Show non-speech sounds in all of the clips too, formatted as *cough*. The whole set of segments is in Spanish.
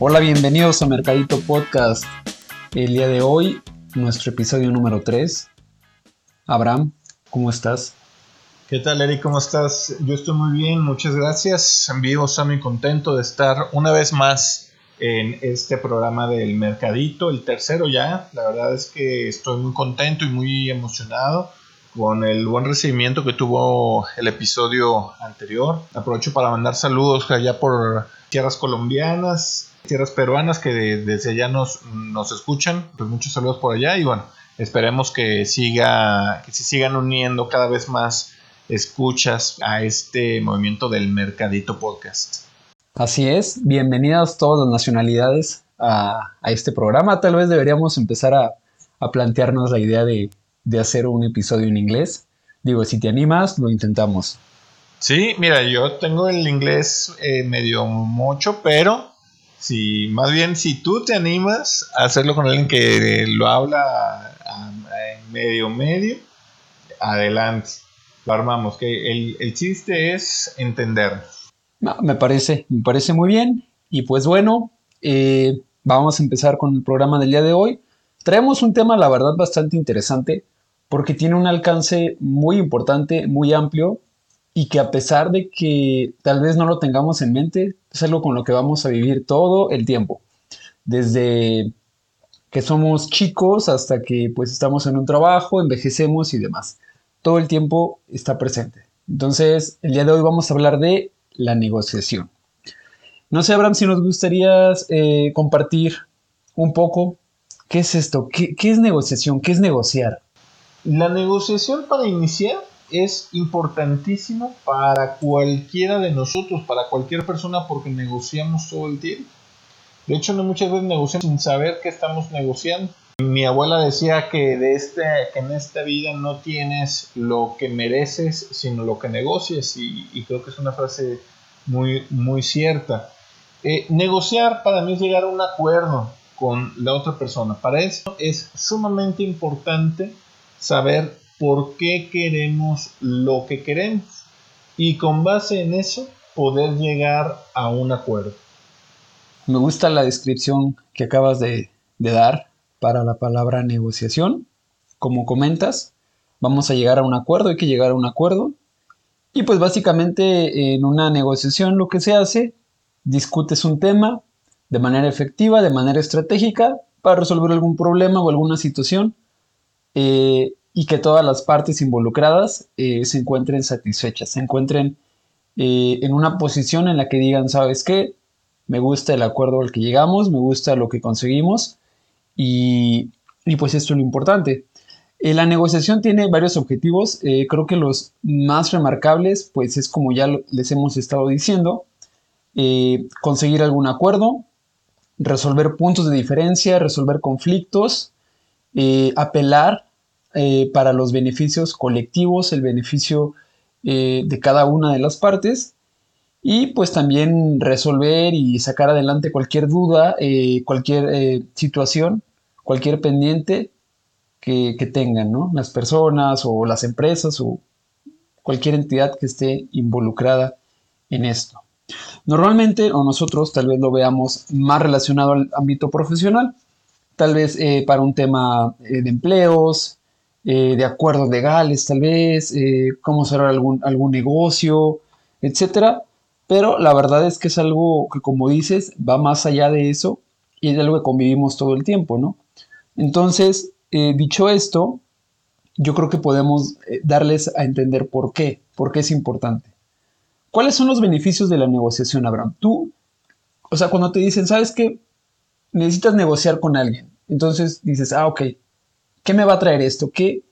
Hola, bienvenidos a Mercadito Podcast. El día de hoy, nuestro episodio número 3. Abraham, ¿cómo estás? ¿Qué tal, Eric? ¿Cómo estás? Yo estoy muy bien, muchas gracias. Vivo, muy contento de estar una vez más en este programa del Mercadito, el tercero ya. La verdad es que estoy muy contento y muy emocionado con el buen recibimiento que tuvo el episodio anterior. Aprovecho para mandar saludos allá por tierras colombianas, tierras peruanas que desde allá nos, nos escuchan. Pues muchos saludos por allá y bueno, esperemos que siga, que se sigan uniendo cada vez más escuchas a este movimiento del Mercadito Podcast. Así es, bienvenidas todas las nacionalidades a, a este programa. Tal vez deberíamos empezar a, a plantearnos la idea de, de, hacer un episodio en inglés. Digo, si te animas, lo intentamos. Sí, mira, yo tengo el inglés eh, medio mucho, pero si más bien si tú te animas a hacerlo con alguien que lo habla en medio medio, adelante, lo armamos. Que el, el chiste es entender. Me parece, me parece muy bien. Y pues bueno, eh, vamos a empezar con el programa del día de hoy. Traemos un tema, la verdad, bastante interesante porque tiene un alcance muy importante, muy amplio y que a pesar de que tal vez no lo tengamos en mente, es algo con lo que vamos a vivir todo el tiempo. Desde que somos chicos hasta que pues estamos en un trabajo, envejecemos y demás. Todo el tiempo está presente. Entonces, el día de hoy vamos a hablar de la negociación. No sé, Abraham, si nos gustaría eh, compartir un poco qué es esto, ¿Qué, qué es negociación, qué es negociar. La negociación para iniciar es importantísimo para cualquiera de nosotros, para cualquier persona, porque negociamos todo el tiempo. De hecho, no muchas veces negociamos sin saber que estamos negociando. Mi abuela decía que, de este, que en esta vida no tienes lo que mereces, sino lo que negocias, y, creo que es una frase muy, muy cierta. Eh, negociar para mí es llegar a un acuerdo con la otra persona. Para eso es sumamente importante saber por qué queremos lo que queremos y con base en eso poder llegar a un acuerdo. Me gusta la descripción que acabas de, dar para la palabra negociación. Como comentas, vamos a llegar a un acuerdo, hay que llegar a un acuerdo. Y pues básicamente en una negociación lo que se hace, discutes un tema de manera efectiva, de manera estratégica, para resolver algún problema o alguna situación eh, y que todas las partes involucradas eh, se encuentren satisfechas, se encuentren eh, en una posición en la que digan, ¿sabes qué? Me gusta el acuerdo al que llegamos, me gusta lo que conseguimos y, y pues esto es lo importante. Eh, la negociación tiene varios objetivos, eh, creo que los más remarcables pues es como ya les hemos estado diciendo, eh, conseguir algún acuerdo, resolver puntos de diferencia, resolver conflictos, apelar para los beneficios colectivos, el beneficio de cada una de las partes y pues también resolver y sacar adelante cualquier duda, cualquier situación cualquier pendiente que, que, tengan, ¿no? Las personas o las empresas o cualquier entidad que esté involucrada en esto. Normalmente, o nosotros tal vez lo veamos más relacionado al ámbito profesional, tal vez eh, para un tema eh, de empleos, eh, de acuerdos legales, tal vez, eh, cómo cerrar algún, algún negocio, etcétera. Pero la verdad es que es algo que, como dices, va más allá de eso y es algo que convivimos todo el tiempo, ¿no? Entonces, eh, dicho esto, yo creo que podemos darles a entender por qué, por qué es importante. ¿Cuáles son los beneficios de la negociación, Abraham? Tú, o sea, cuando te dicen, ¿sabes qué? Necesitas negociar con alguien. Entonces dices, ah, ok, ¿qué me va a traer esto? ¿Qué,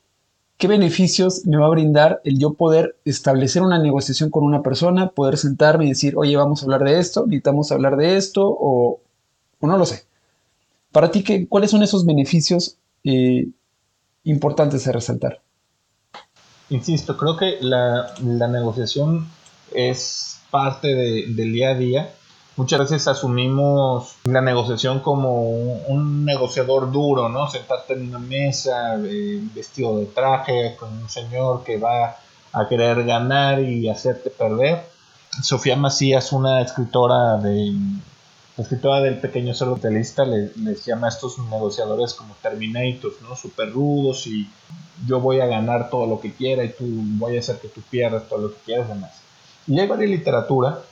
¿Qué beneficios me va a brindar el yo poder establecer una negociación con una persona, poder sentarme y decir, oye, vamos a hablar de esto, necesitamos hablar de esto, o, o no lo sé? Para ti, ¿qué, ¿cuáles son esos beneficios eh, importantes a resaltar? Insisto, creo que la, la negociación es parte de, del día a día. Muchas veces asumimos la negociación como un, negociador duro, ¿no? Sentarte en una mesa, eh, vestido de traje, con un señor que va a querer ganar y hacerte perder. Sofía Macías, una escritora de, escritora del pequeño cerdo telista les, les llama a estos negociadores como terminators, ¿no? Super rudos y yo voy a ganar todo lo que quiera y tú voy a hacer que tú pierdas todo lo que quieras demás. Y hay varias literatura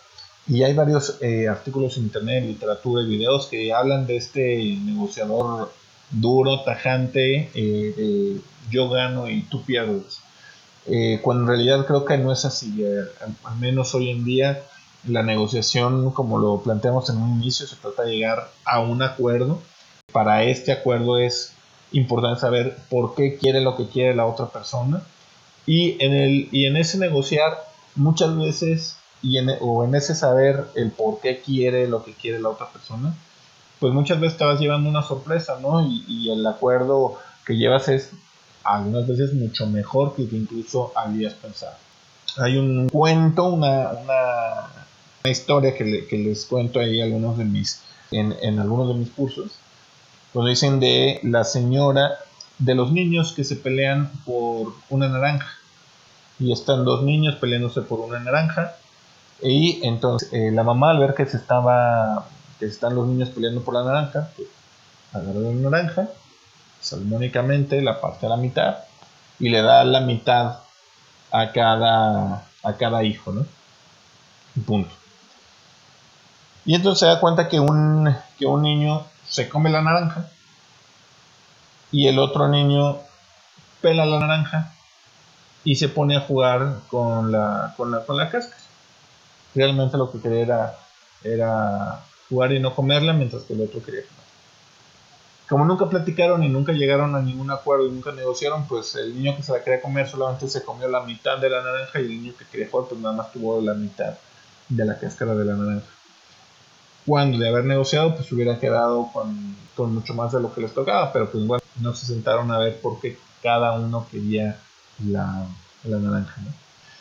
y hay varios eh, artículos en internet, literatura y videos que hablan de este negociador duro, tajante, eh, de yo gano y tú pierdes. Eh, cuando en realidad creo que no es así, al menos hoy en día la negociación, como lo planteamos en un inicio, se trata de llegar a un acuerdo. Para este acuerdo es importante saber por qué quiere lo que quiere la otra persona. Y en, el, y en ese negociar, muchas veces, y en, o en ese saber el por qué quiere lo que quiere la otra persona, pues muchas veces te vas llevando una sorpresa, ¿no? Y, y el acuerdo que llevas es algunas veces mucho mejor que, que incluso habías pensado. Hay un cuento, una, una una historia que, les cuento ahí algunos de mis, en, en algunos de mis cursos, cuando dicen de la señora de los niños que se pelean por una naranja. Y están dos niños peleándose por una naranja. Y entonces eh, la mamá al ver que se estaba que están los niños peleando por la naranja, pues, agarra la naranja, salmónicamente la parte a la mitad y le da la mitad a cada a cada hijo, ¿no? punto. Y entonces se da cuenta que un, que un niño se come la naranja y el otro niño pela la naranja y se pone a jugar con la, con la, con la cáscara. Realmente lo que quería era, jugar y no comerla, mientras que el otro quería comer. Como nunca platicaron y nunca llegaron a ningún acuerdo y nunca negociaron, pues el niño que se la quería comer solamente se comió la mitad de la naranja y el niño que quería jugar pues nada más tuvo la mitad de la cáscara de la naranja cuando de haber negociado, pues hubiera quedado con, mucho más de lo que les tocaba, pero pues bueno, no se sentaron a ver por qué cada uno quería la, naranja.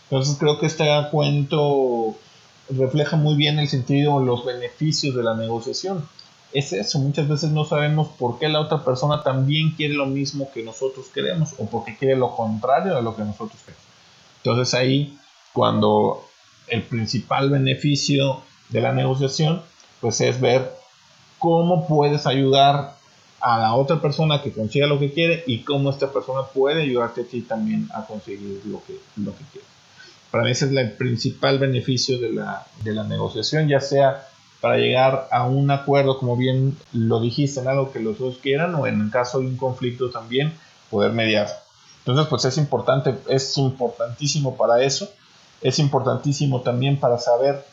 Entonces creo que este cuento refleja muy bien el sentido, los beneficios de la negociación. Es eso, muchas veces no sabemos por qué la otra persona también quiere lo mismo que nosotros queremos o porque quiere lo contrario de lo que nosotros queremos. Entonces ahí, cuando el principal beneficio de la negociación pues es ver cómo puedes ayudar a la otra persona que consiga lo que quiere y cómo esta persona puede ayudarte a ti también a conseguir lo que, lo que quieres. Para mí ese es el principal beneficio de la, de la negociación, ya sea para llegar a un acuerdo, como bien lo dijiste, en algo que los dos quieran, o en caso de un conflicto también, poder mediar. Entonces, pues es importante, es importantísimo para eso, es importantísimo también para saber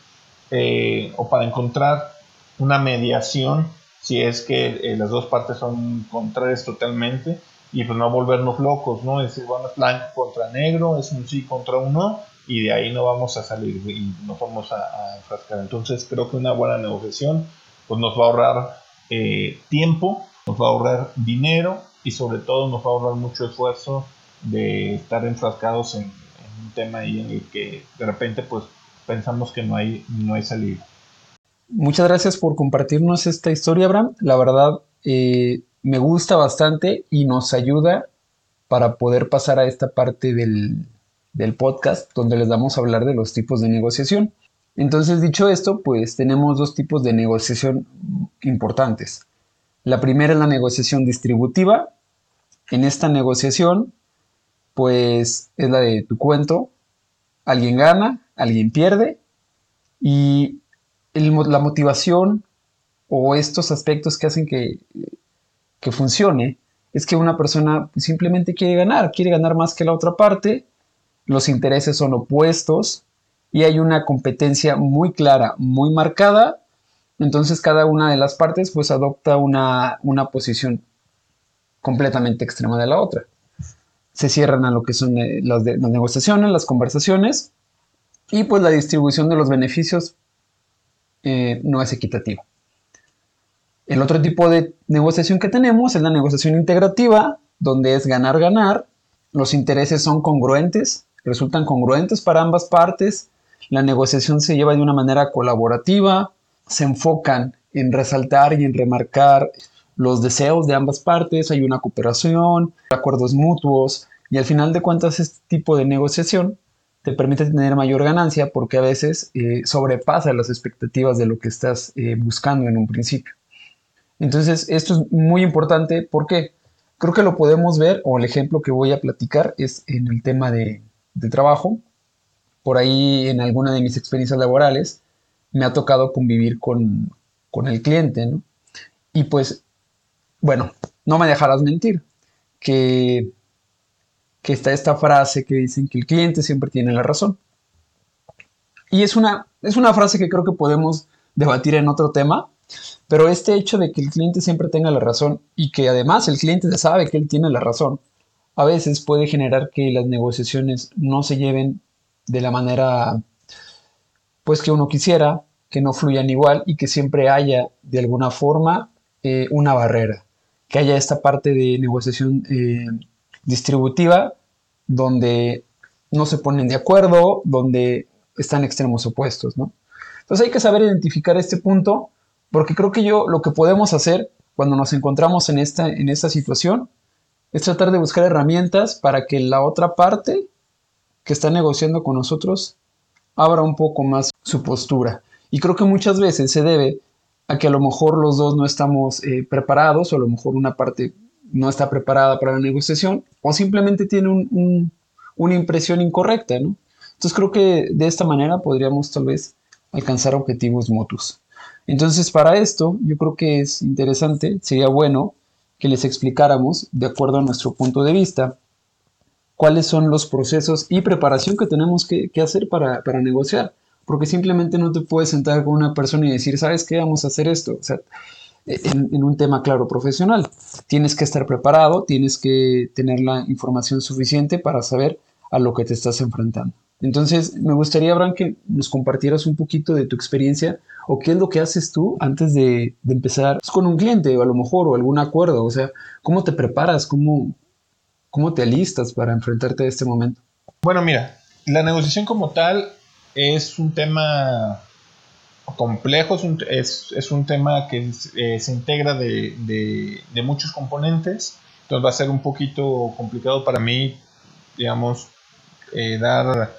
eh, o para encontrar una mediación si es que eh, las dos partes son contrarias totalmente y pues no volvernos locos, ¿no? Es decir, bueno, es blanco contra negro, es un sí contra un no y de ahí no vamos a salir y nos vamos a, a enfrascar. Entonces creo que una buena negociación pues nos va a ahorrar eh, tiempo, nos va a ahorrar dinero y sobre todo nos va a ahorrar mucho esfuerzo de estar enfrascados en, un tema ahí en el que de repente pues pensamos que no hay, no hay salida. Muchas gracias por compartirnos esta historia, Abraham. La verdad, eh, me gusta bastante y nos ayuda para poder pasar a esta parte del, podcast donde les vamos a hablar de los tipos de negociación. Entonces, dicho esto, pues tenemos dos tipos de negociación importantes. La primera es la negociación distributiva. En esta negociación, pues es la de tu cuento. Alguien gana, alguien pierde. Y la motivación o estos aspectos que hacen que, que funcione es que una persona simplemente quiere ganar, quiere ganar más que la otra parte, los intereses son opuestos y hay una competencia muy clara, muy marcada, entonces cada una de las partes pues adopta una, una posición completamente extrema de la otra. Se cierran a lo que son eh, las, negociaciones, las conversaciones y pues la distribución de los beneficios eh, no es equitativo. El otro tipo de negociación que tenemos es la negociación integrativa, donde es ganar-ganar. Los intereses son congruentes, resultan congruentes para ambas partes. La negociación se lleva de una manera colaborativa, se enfocan en resaltar y en remarcar los deseos de ambas partes, hay una cooperación, acuerdos mutuos y al final de cuentas este tipo de negociación te permite tener mayor ganancia porque a veces eh, sobrepasa las expectativas de lo que estás eh, buscando en un principio. Entonces, esto es muy importante porque creo que lo podemos ver, o el ejemplo que voy a platicar es en el tema de, trabajo. Por ahí, en alguna de mis experiencias laborales, me ha tocado convivir con, con el cliente, ¿no? Y pues, bueno, no me dejarás mentir, que que está esta frase que dicen que el cliente siempre tiene la razón. Y es una, es una frase que creo que podemos debatir en otro tema, pero este hecho de que el cliente siempre tenga la razón y que además el cliente sabe que él tiene la razón, a veces puede generar que las negociaciones no se lleven de la manera pues que uno quisiera, que no fluyan igual y que siempre haya de alguna forma eh, una barrera, que haya esta parte de negociación eh, distributiva donde no se ponen de acuerdo, donde están extremos opuestos, ¿no? Entonces hay que saber identificar este punto, porque creo que yo lo que podemos hacer cuando nos encontramos en esta, en esta situación es tratar de buscar herramientas para que la otra parte que está negociando con nosotros abra un poco más su postura. Y creo que muchas veces se debe a que a lo mejor los dos no estamos eh, preparados o a lo mejor una parte no está preparada para la negociación o simplemente tiene una impresión incorrecta, ¿no? Entonces creo que de esta manera podríamos tal vez alcanzar objetivos mutuos. Entonces para esto yo creo que es interesante, sería bueno que les explicáramos, de acuerdo a nuestro punto de vista, cuáles son los procesos y preparación que tenemos que, hacer para, para, negociar. Porque simplemente no te puedes sentar con una persona y decir, ¿sabes qué? Vamos a hacer esto. En, un tema claro profesional. Tienes que estar preparado, tienes que tener la información suficiente para saber a lo que te estás enfrentando. Entonces, me gustaría, Abraham, que nos compartieras un poquito de tu experiencia o qué es lo que haces tú antes de, empezar con un cliente o a lo mejor o algún acuerdo. O sea, ¿cómo te preparas? ¿Cómo, ¿Cómo te alistas para enfrentarte a este momento? Bueno, mira, la negociación como tal es un tema complejo, es un, es, un tema que eh, se integra de, de, muchos componentes, entonces va a ser un poquito complicado para mí, digamos, eh, dar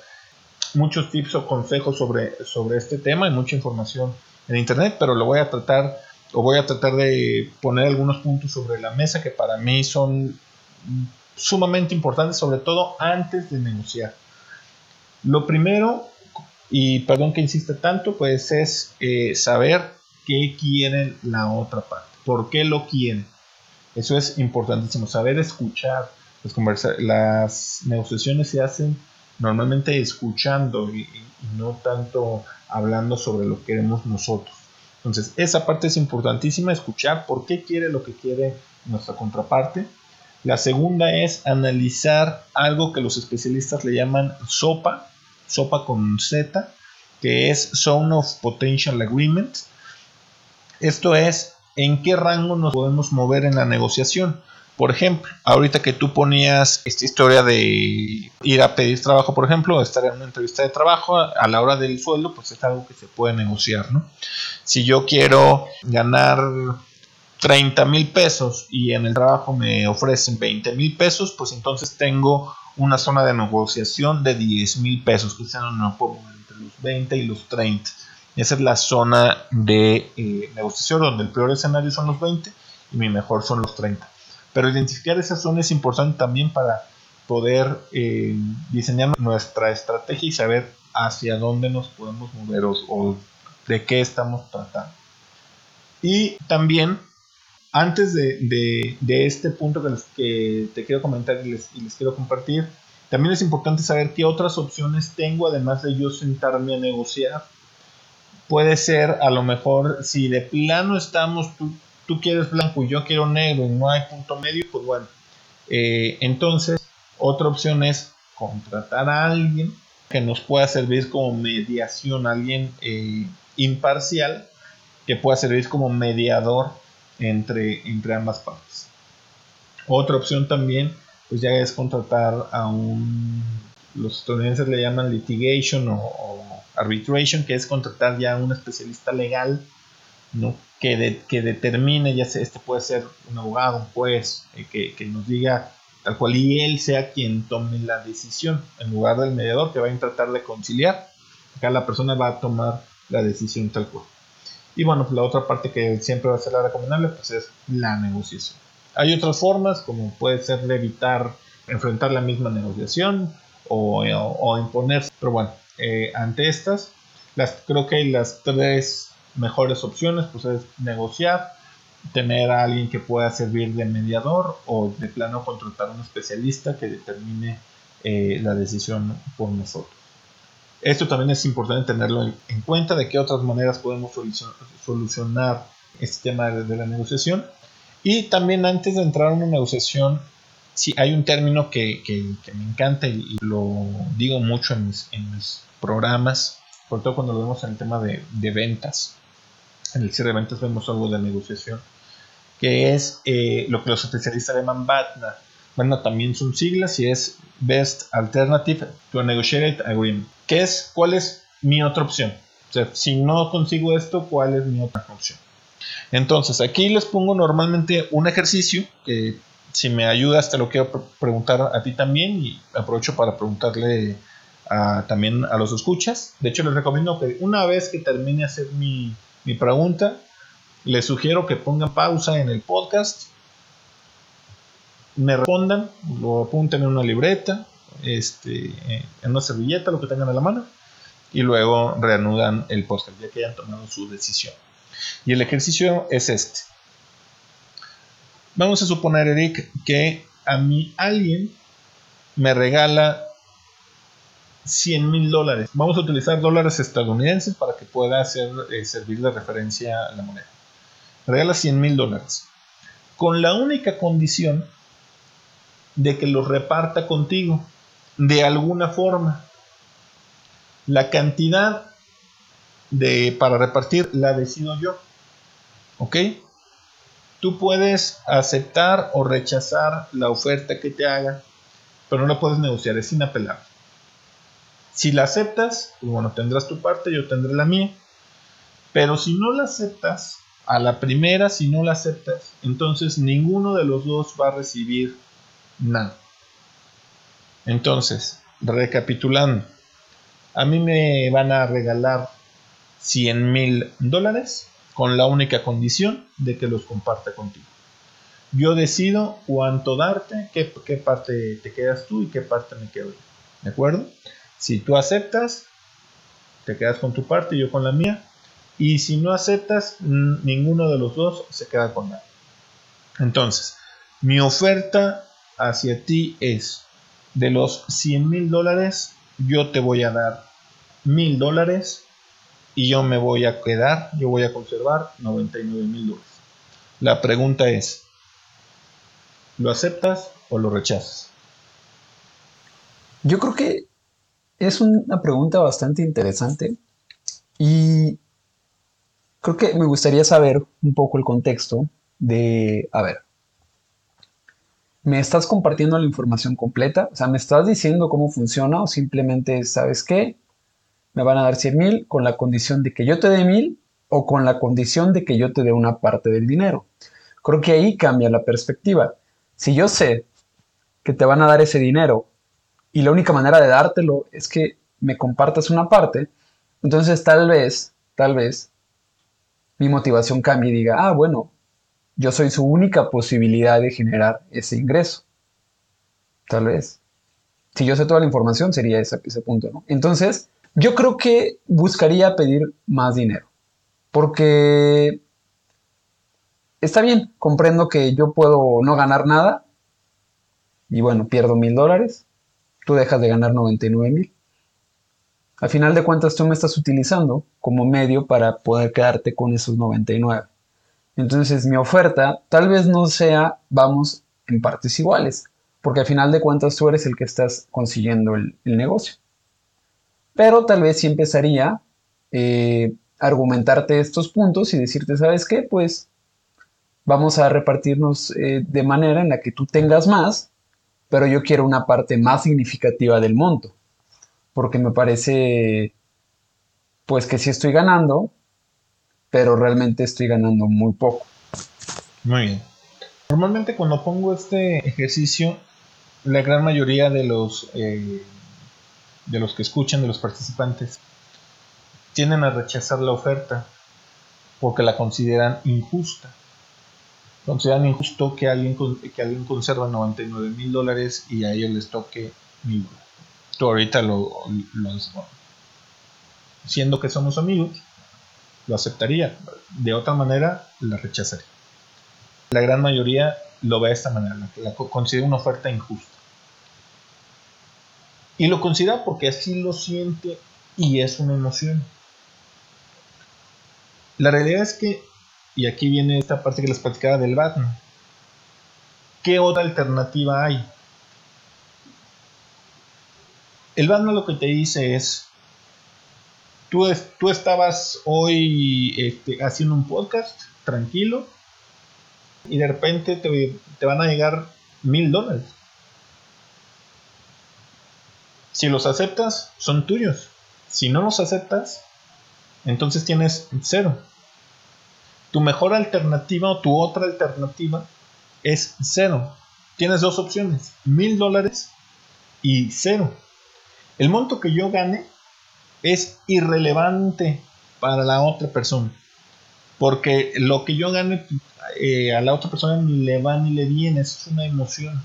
muchos tips o consejos sobre, sobre este tema y mucha información en internet, pero lo voy a tratar o voy a tratar de poner algunos puntos sobre la mesa que para mí son sumamente importantes, sobre todo antes de negociar. Lo primero y perdón que insista tanto, pues es eh, saber qué quieren la otra parte, por qué lo quieren. Eso es importantísimo, saber escuchar. Las, conversa las negociaciones se hacen normalmente escuchando y, no tanto hablando sobre lo que queremos nosotros. Entonces, esa parte es importantísima, escuchar por qué quiere lo que quiere nuestra contraparte. La segunda es analizar algo que los especialistas le llaman sopa, sopa con Z, que es Zone of Potential Agreement. Esto es en qué rango nos podemos mover en la negociación. Por ejemplo, ahorita que tú ponías esta historia de ir a pedir trabajo, por ejemplo, estar en una entrevista de trabajo, a la hora del sueldo, pues es algo que se puede negociar, ¿no? Si yo quiero ganar 30 mil pesos y en el trabajo me ofrecen 20 mil pesos, pues entonces tengo una zona de negociación de 10 mil pesos, que sea no puedo entre los 20 y los 30. Esa es la zona de eh, negociación donde el peor escenario son los 20 y mi mejor son los 30. Pero identificar esa zona es importante también para poder eh, diseñar nuestra estrategia y saber hacia dónde nos podemos mover o, de qué estamos tratando. Y también antes de, este punto que, te quiero comentar y les, quiero compartir, también es importante saber qué otras opciones tengo además de yo sentarme a negociar. Puede ser a lo mejor si de plano estamos, tú, tú quieres blanco y yo quiero negro y no hay punto medio, pues bueno. Eh, entonces, otra opción es contratar a alguien que nos pueda servir como mediación, alguien eh, imparcial que pueda servir como mediador entre, entre ambas partes. Otra opción también, pues ya es contratar a un, los estadounidenses le llaman litigation o, arbitration, que es contratar ya a un especialista legal, ¿no? Que, que determine, ya sea, este puede ser un abogado, un juez, eh, que, que, nos diga tal cual, y él sea quien tome la decisión, en lugar del mediador que va a tratar de conciliar, acá la persona va a tomar la decisión tal cual. Y bueno, pues la otra parte que siempre va a ser la recomendable, pues es la negociación. Hay otras formas, como puede ser evitar enfrentar la misma negociación o, o, imponerse, pero bueno, eh, ante estas, las, creo que hay las tres mejores opciones, pues es negociar, tener a alguien que pueda servir de mediador o de plano contratar a un especialista que determine eh, la decisión por nosotros. Esto también es importante tenerlo en cuenta de qué otras maneras podemos solucionar este tema de, la negociación. Y también antes de entrar a una negociación, si hay un término que, me encanta y, lo digo mucho en mis, programas, sobre todo cuando lo vemos en el tema de, de ventas. En el cierre de ventas vemos algo de negociación que es eh, lo que los especialistas llaman BATNA. Bueno, también son siglas y es Best Alternative to a Negotiated Agreement. ¿Qué es? ¿Cuál es mi otra opción? O sea, si no consigo esto, ¿cuál es mi otra opción? Entonces, aquí les pongo normalmente un ejercicio que si me ayudas te lo quiero preguntar a ti también y aprovecho para preguntarle también a los escuchas. De hecho, les recomiendo que una vez que termine hacer mi, mi pregunta, les sugiero que pongan pausa en el podcast, me respondan, lo apunten en una libreta, este, en una servilleta, lo que tengan a la mano, y luego reanudan el podcast ya que hayan tomado su decisión. Y el ejercicio es este. Vamos a suponer, Eric, que a mí alguien me regala 100 mil dólares. Vamos a utilizar dólares estadounidenses para que pueda hacer, eh, servir de referencia a la moneda regala 100 mil dólares, con la única condición de que los reparta contigo, de alguna forma. La cantidad de, para repartir la decido yo. ¿Ok? Tú puedes aceptar o rechazar la oferta que te haga, pero no la puedes negociar, es inapelable. Si la aceptas, pues bueno, tendrás tu parte, yo tendré la mía. Pero si no la aceptas, a la primera, si no la aceptas, entonces ninguno de los dos va a recibir nada. Entonces, recapitulando, a mí me van a regalar 100 mil dólares con la única condición de que los comparta contigo. Yo decido cuánto darte, qué, qué parte te quedas tú y qué parte me quedo yo. ¿De acuerdo? Si tú aceptas, te quedas con tu parte y yo con la mía. Y si no aceptas, ninguno de los dos se queda con nada. Entonces, mi oferta hacia ti es, de los 100 mil dólares, yo te voy a dar mil dólares y yo me voy a quedar, yo voy a conservar 99 mil dólares. La pregunta es, ¿lo aceptas o lo rechazas? Yo creo que es una pregunta bastante interesante y creo que me gustaría saber un poco el contexto de, a ver, ¿me estás compartiendo la información completa? O sea, ¿me estás diciendo cómo funciona o simplemente, ¿sabes qué? Me van a dar 100 mil con la condición de que yo te dé mil o con la condición de que yo te dé una parte del dinero. Creo que ahí cambia la perspectiva. Si yo sé que te van a dar ese dinero y la única manera de dártelo es que me compartas una parte, entonces tal vez, tal vez mi motivación cambie y diga, ah, bueno, yo soy su única posibilidad de generar ese ingreso. Tal vez. Si yo sé toda la información, sería ese, punto, ¿no? Entonces, yo creo que buscaría pedir más dinero. Porque está bien, comprendo que yo puedo no ganar nada. Y bueno, pierdo mil dólares. Tú dejas de ganar 99 mil. Al final de cuentas, tú me estás utilizando como medio para poder quedarte con esos 99. Entonces, mi oferta tal vez no sea, vamos, en partes iguales, porque al final de cuentas tú eres el que estás consiguiendo el, negocio. Pero tal vez sí empezaría a eh, argumentarte estos puntos y decirte, ¿sabes qué? Pues vamos a repartirnos eh, de manera en la que tú tengas más, pero yo quiero una parte más significativa del monto porque me parece pues que sí estoy ganando, pero realmente estoy ganando muy poco. Muy bien. Normalmente cuando pongo este ejercicio, la gran mayoría de los eh, de los que escuchan, de los participantes, tienden a rechazar la oferta porque la consideran injusta. Consideran injusto que alguien, que alguien conserva 99 mil dólares y a ellos les toque mil dólares. Tú ahorita lo, siendo que somos amigos, lo aceptaría. De otra manera, la rechazaría. La gran mayoría lo ve de esta manera, la, considera una oferta injusta. Y lo considera porque así lo siente y es una emoción. La realidad es que, y aquí viene esta parte que les platicaba del Batman, ¿qué otra alternativa hay? El Batman lo que te dice es, tú, tú estabas hoy este, haciendo un podcast tranquilo y de repente te, te van a llegar mil dólares. Si los aceptas, son tuyos. Si no los aceptas, entonces tienes cero. Tu mejor alternativa o tu otra alternativa es cero. Tienes dos opciones, mil dólares y cero. El monto que yo gane es irrelevante para la otra persona. Porque lo que yo gane eh, a la otra persona ni le va ni le viene, es una emoción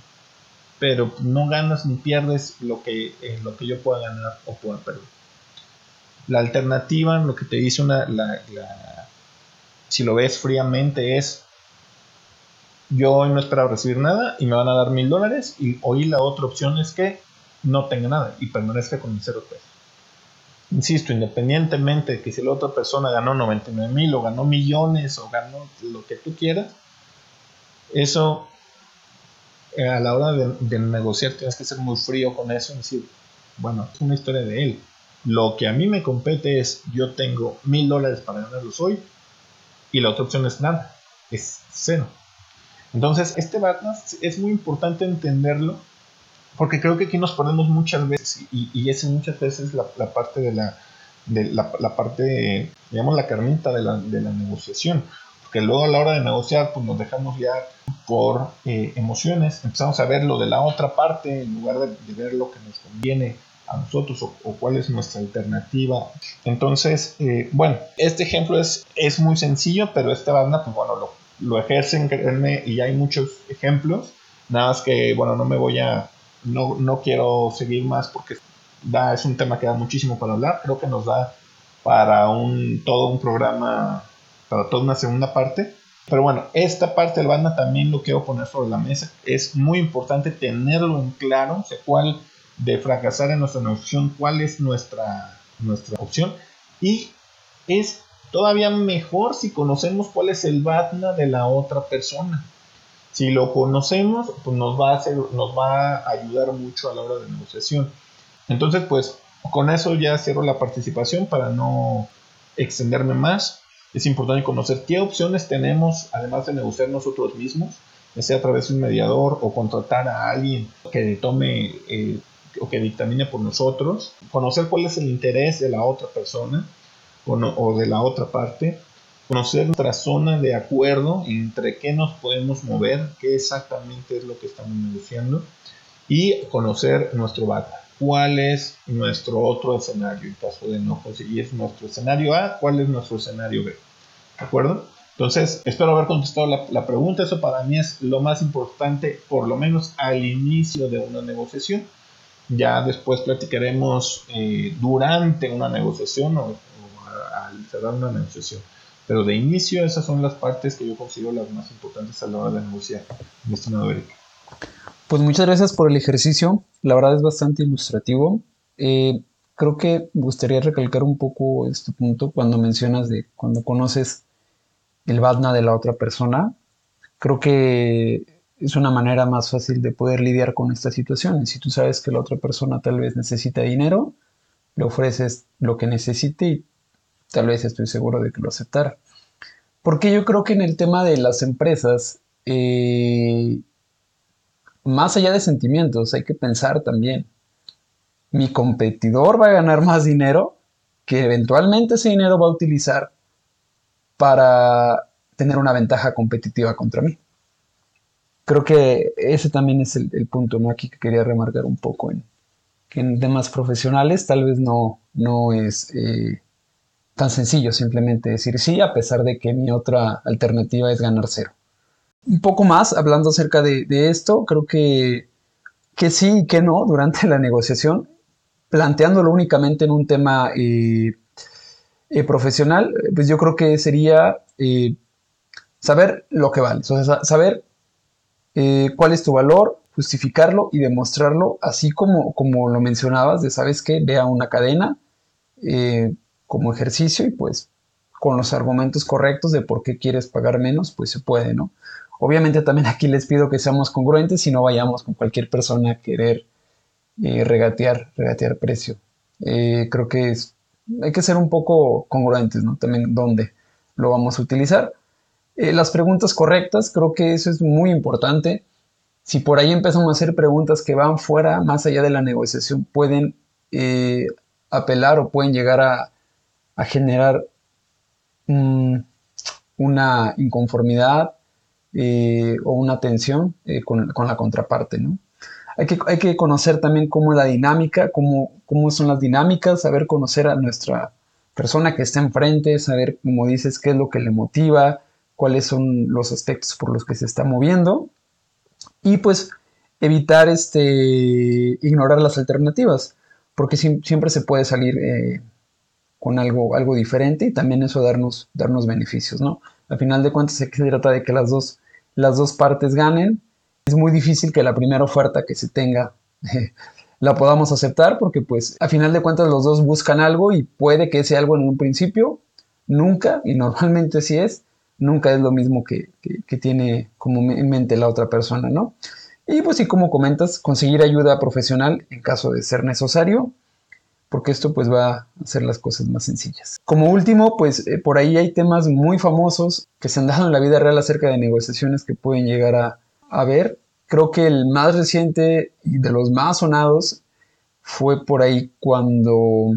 pero no ganas ni pierdes lo que, eh, lo que yo pueda ganar o pueda perder. La alternativa, lo que te dice una, si lo ves fríamente, es yo hoy no esperaba recibir nada y me van a dar mil dólares y hoy la otra opción es que no tenga nada y permanezca con mi cero pesos. Insisto, independientemente de que si la otra persona ganó 99 mil o ganó millones o ganó lo que tú quieras, eso eh, a la hora de, negociar tienes que ser muy frío con eso y decir, bueno, es una historia de él. Lo que a mí me compete es, yo tengo mil dólares para ganarlos hoy y la otra opción es nada, es cero. Entonces, este Batman es muy importante entenderlo porque creo que aquí nos ponemos muchas veces y, y es muchas veces la, parte de la, de la, la, parte, digamos, la carnita de la, de la negociación que luego a la hora de negociar pues nos dejamos ya por eh, emociones, empezamos a ver lo de la otra parte en lugar de, ver lo que nos conviene a nosotros o, cuál es nuestra alternativa. Entonces, eh, bueno, este ejemplo es, es muy sencillo, pero esta banda, pues bueno, lo, lo ejercen, créanme, y hay muchos ejemplos. Nada más que, bueno, no me voy a, no, no quiero seguir más porque da, es un tema que da muchísimo para hablar. Creo que nos da para un, todo un programa para toda una segunda parte. Pero bueno, esta parte del banda también lo quiero poner sobre la mesa. Es muy importante tenerlo en claro, o cuál de fracasar en nuestra negociación, cuál es nuestra, nuestra opción. Y es todavía mejor si conocemos cuál es el BATNA de la otra persona. Si lo conocemos, pues nos va a, hacer, nos va a ayudar mucho a la hora de negociación. Entonces, pues con eso ya cierro la participación para no extenderme más es importante conocer qué opciones tenemos, además de negociar nosotros mismos, ya sea a través de un mediador o contratar a alguien que tome eh, o que dictamine por nosotros, conocer cuál es el interés de la otra persona o, o de la otra parte, conocer nuestra zona de acuerdo entre qué nos podemos mover, qué exactamente es lo que estamos negociando y conocer nuestro bata cuál es nuestro otro escenario en caso de no conseguir nuestro escenario A, cuál es nuestro escenario B. ¿De acuerdo? Entonces, espero haber contestado la, pregunta. Eso para mí es lo más importante, por lo menos al inicio de una negociación. Ya después platicaremos eh, durante una negociación o, al cerrar una negociación. Pero de inicio, esas son las partes que yo considero las más importantes a la hora de negociar, mi estimado. Pues muchas gracias por el ejercicio. La verdad es bastante ilustrativo. Eh, creo que me gustaría recalcar un poco este punto cuando mencionas de cuando conoces el Badna de la otra persona. Creo que es una manera más fácil de poder lidiar con esta situación. Si tú sabes que la otra persona tal vez necesita dinero, le ofreces lo que necesite y tal vez estoy seguro de que lo aceptará. Porque yo creo que en el tema de las empresas, eh, más allá de sentimientos, hay que pensar también, mi competidor va a ganar más dinero que eventualmente ese dinero va a utilizar para tener una ventaja competitiva contra mí. Creo que ese también es el, punto aquí que quería remarcar un poco en, temas profesionales tal vez no, no es eh, tan sencillo simplemente decir sí a pesar de que mi otra alternativa es ganar cero. Un poco más hablando acerca de, esto, creo que, que sí y que no durante la negociación, planteándolo únicamente en un tema eh, eh, profesional, pues yo creo que sería saber lo que vale, saber eh, cuál es tu valor, justificarlo y demostrarlo, así como, como lo mencionabas, de sabes que vea una cadena eh, como ejercicio y pues con los argumentos correctos de por qué quieres pagar menos, pues se puede, ¿no? Obviamente también aquí les pido que seamos congruentes y no vayamos con cualquier persona a querer eh, regatear, regatear precio. creo que hay que ser un poco congruentes, ¿no? También dónde lo vamos a utilizar. Eh, las preguntas correctas, creo que eso es muy importante. Si por ahí empezamos a hacer preguntas que van fuera, más allá de la negociación, pueden eh, apelar o pueden llegar a, generar mm, una inconformidad eh, o una tensión con, la contraparte, ¿no? Hay que, hay que, conocer también cómo es la dinámica, cómo, cómo son las dinámicas, saber conocer a nuestra persona que está enfrente, saber, como dices, qué es lo que le motiva, cuáles son los aspectos por los que se está moviendo y pues evitar este, ignorar las alternativas, porque siempre se puede salir eh, con algo, algo diferente y también eso darnos, darnos beneficios, ¿no? Al final de cuentas se trata de que las dos, las dos partes ganen. Es muy difícil que la primera oferta que se tenga *laughs* la podamos aceptar porque pues a final de cuentas los dos buscan algo y puede que ese algo en un principio, nunca, y normalmente sí es, nunca es lo mismo que, tiene como en mente la otra persona, ¿no? Y pues sí, como comentas, conseguir ayuda profesional en caso de ser necesario, porque esto pues va a hacer las cosas más sencillas. Como último, pues eh, por ahí hay temas muy famosos que se han dado en la vida real acerca de negociaciones que pueden llegar a, a ver. Creo que el más reciente y de los más sonados fue por ahí cuando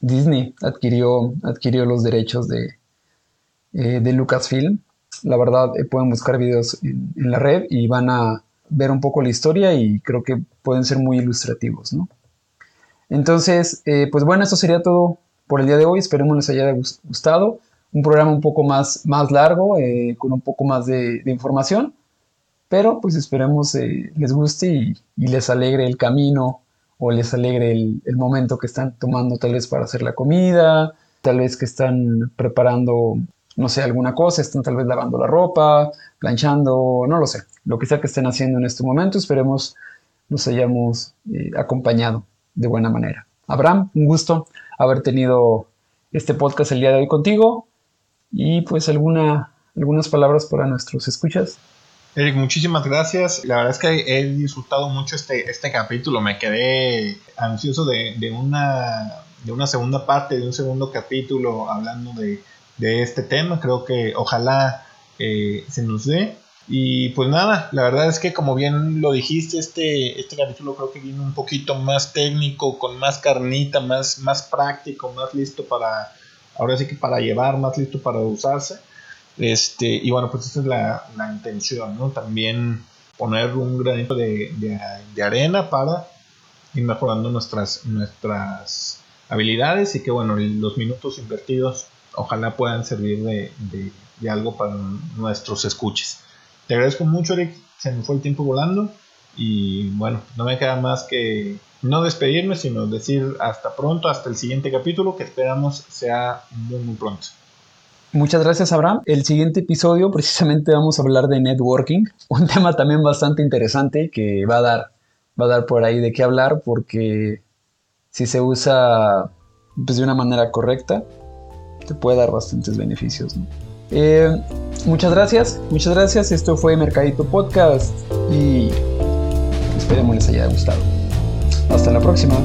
Disney adquirió, adquirió los derechos de, eh, de Lucasfilm. La verdad, eh, pueden buscar videos en, la red y van a ver un poco la historia y creo que pueden ser muy ilustrativos, ¿no? Entonces, eh, pues bueno, eso sería todo por el día de hoy. Esperemos les haya gustado. Un programa un poco más, más largo, con un poco más de, información, pero pues esperemos les guste y, les alegre el camino o les alegre el, momento que están tomando tal vez para hacer la comida, tal vez que están preparando no sé, alguna cosa, están tal vez lavando la ropa, planchando, no lo sé, lo que sea que estén haciendo en este momento, esperemos nos hayamos eh, acompañado de buena manera. Abraham, un gusto haber tenido este podcast el día de hoy contigo y pues alguna, algunas palabras para nuestros escuchas. Eric, muchísimas gracias. La verdad es que he disfrutado mucho este, este capítulo. Me quedé ansioso de, de, una, de una segunda parte, de un segundo capítulo hablando de, de este tema. Creo que ojalá eh, se nos dé. Y pues nada, la verdad es que como bien lo dijiste, este, este capítulo creo que viene un poquito más técnico, con más carnita, más, más práctico, más listo para, ahora sí que para llevar, más listo para usarse. Este, y bueno, pues esa es la, la intención, ¿no? También poner un granito de, de, de, arena para ir mejorando nuestras, nuestras habilidades y que bueno, los minutos invertidos ojalá puedan servir de, algo para nuestros escuches. Te agradezco mucho, Eric. Se me fue el tiempo volando. Y bueno, no me queda más que no despedirme, sino decir hasta pronto, hasta el siguiente capítulo, que esperamos sea muy, muy pronto. Muchas gracias, Abraham. El siguiente episodio, precisamente, vamos a hablar de networking, *laughs* un tema también bastante interesante que va a dar, va a dar por ahí de qué hablar, porque si se usa pues, de una manera correcta, te puede dar bastantes beneficios. Eh, muchas gracias, muchas gracias. Esto fue Mercadito Podcast y esperemos les haya gustado. Hasta la próxima.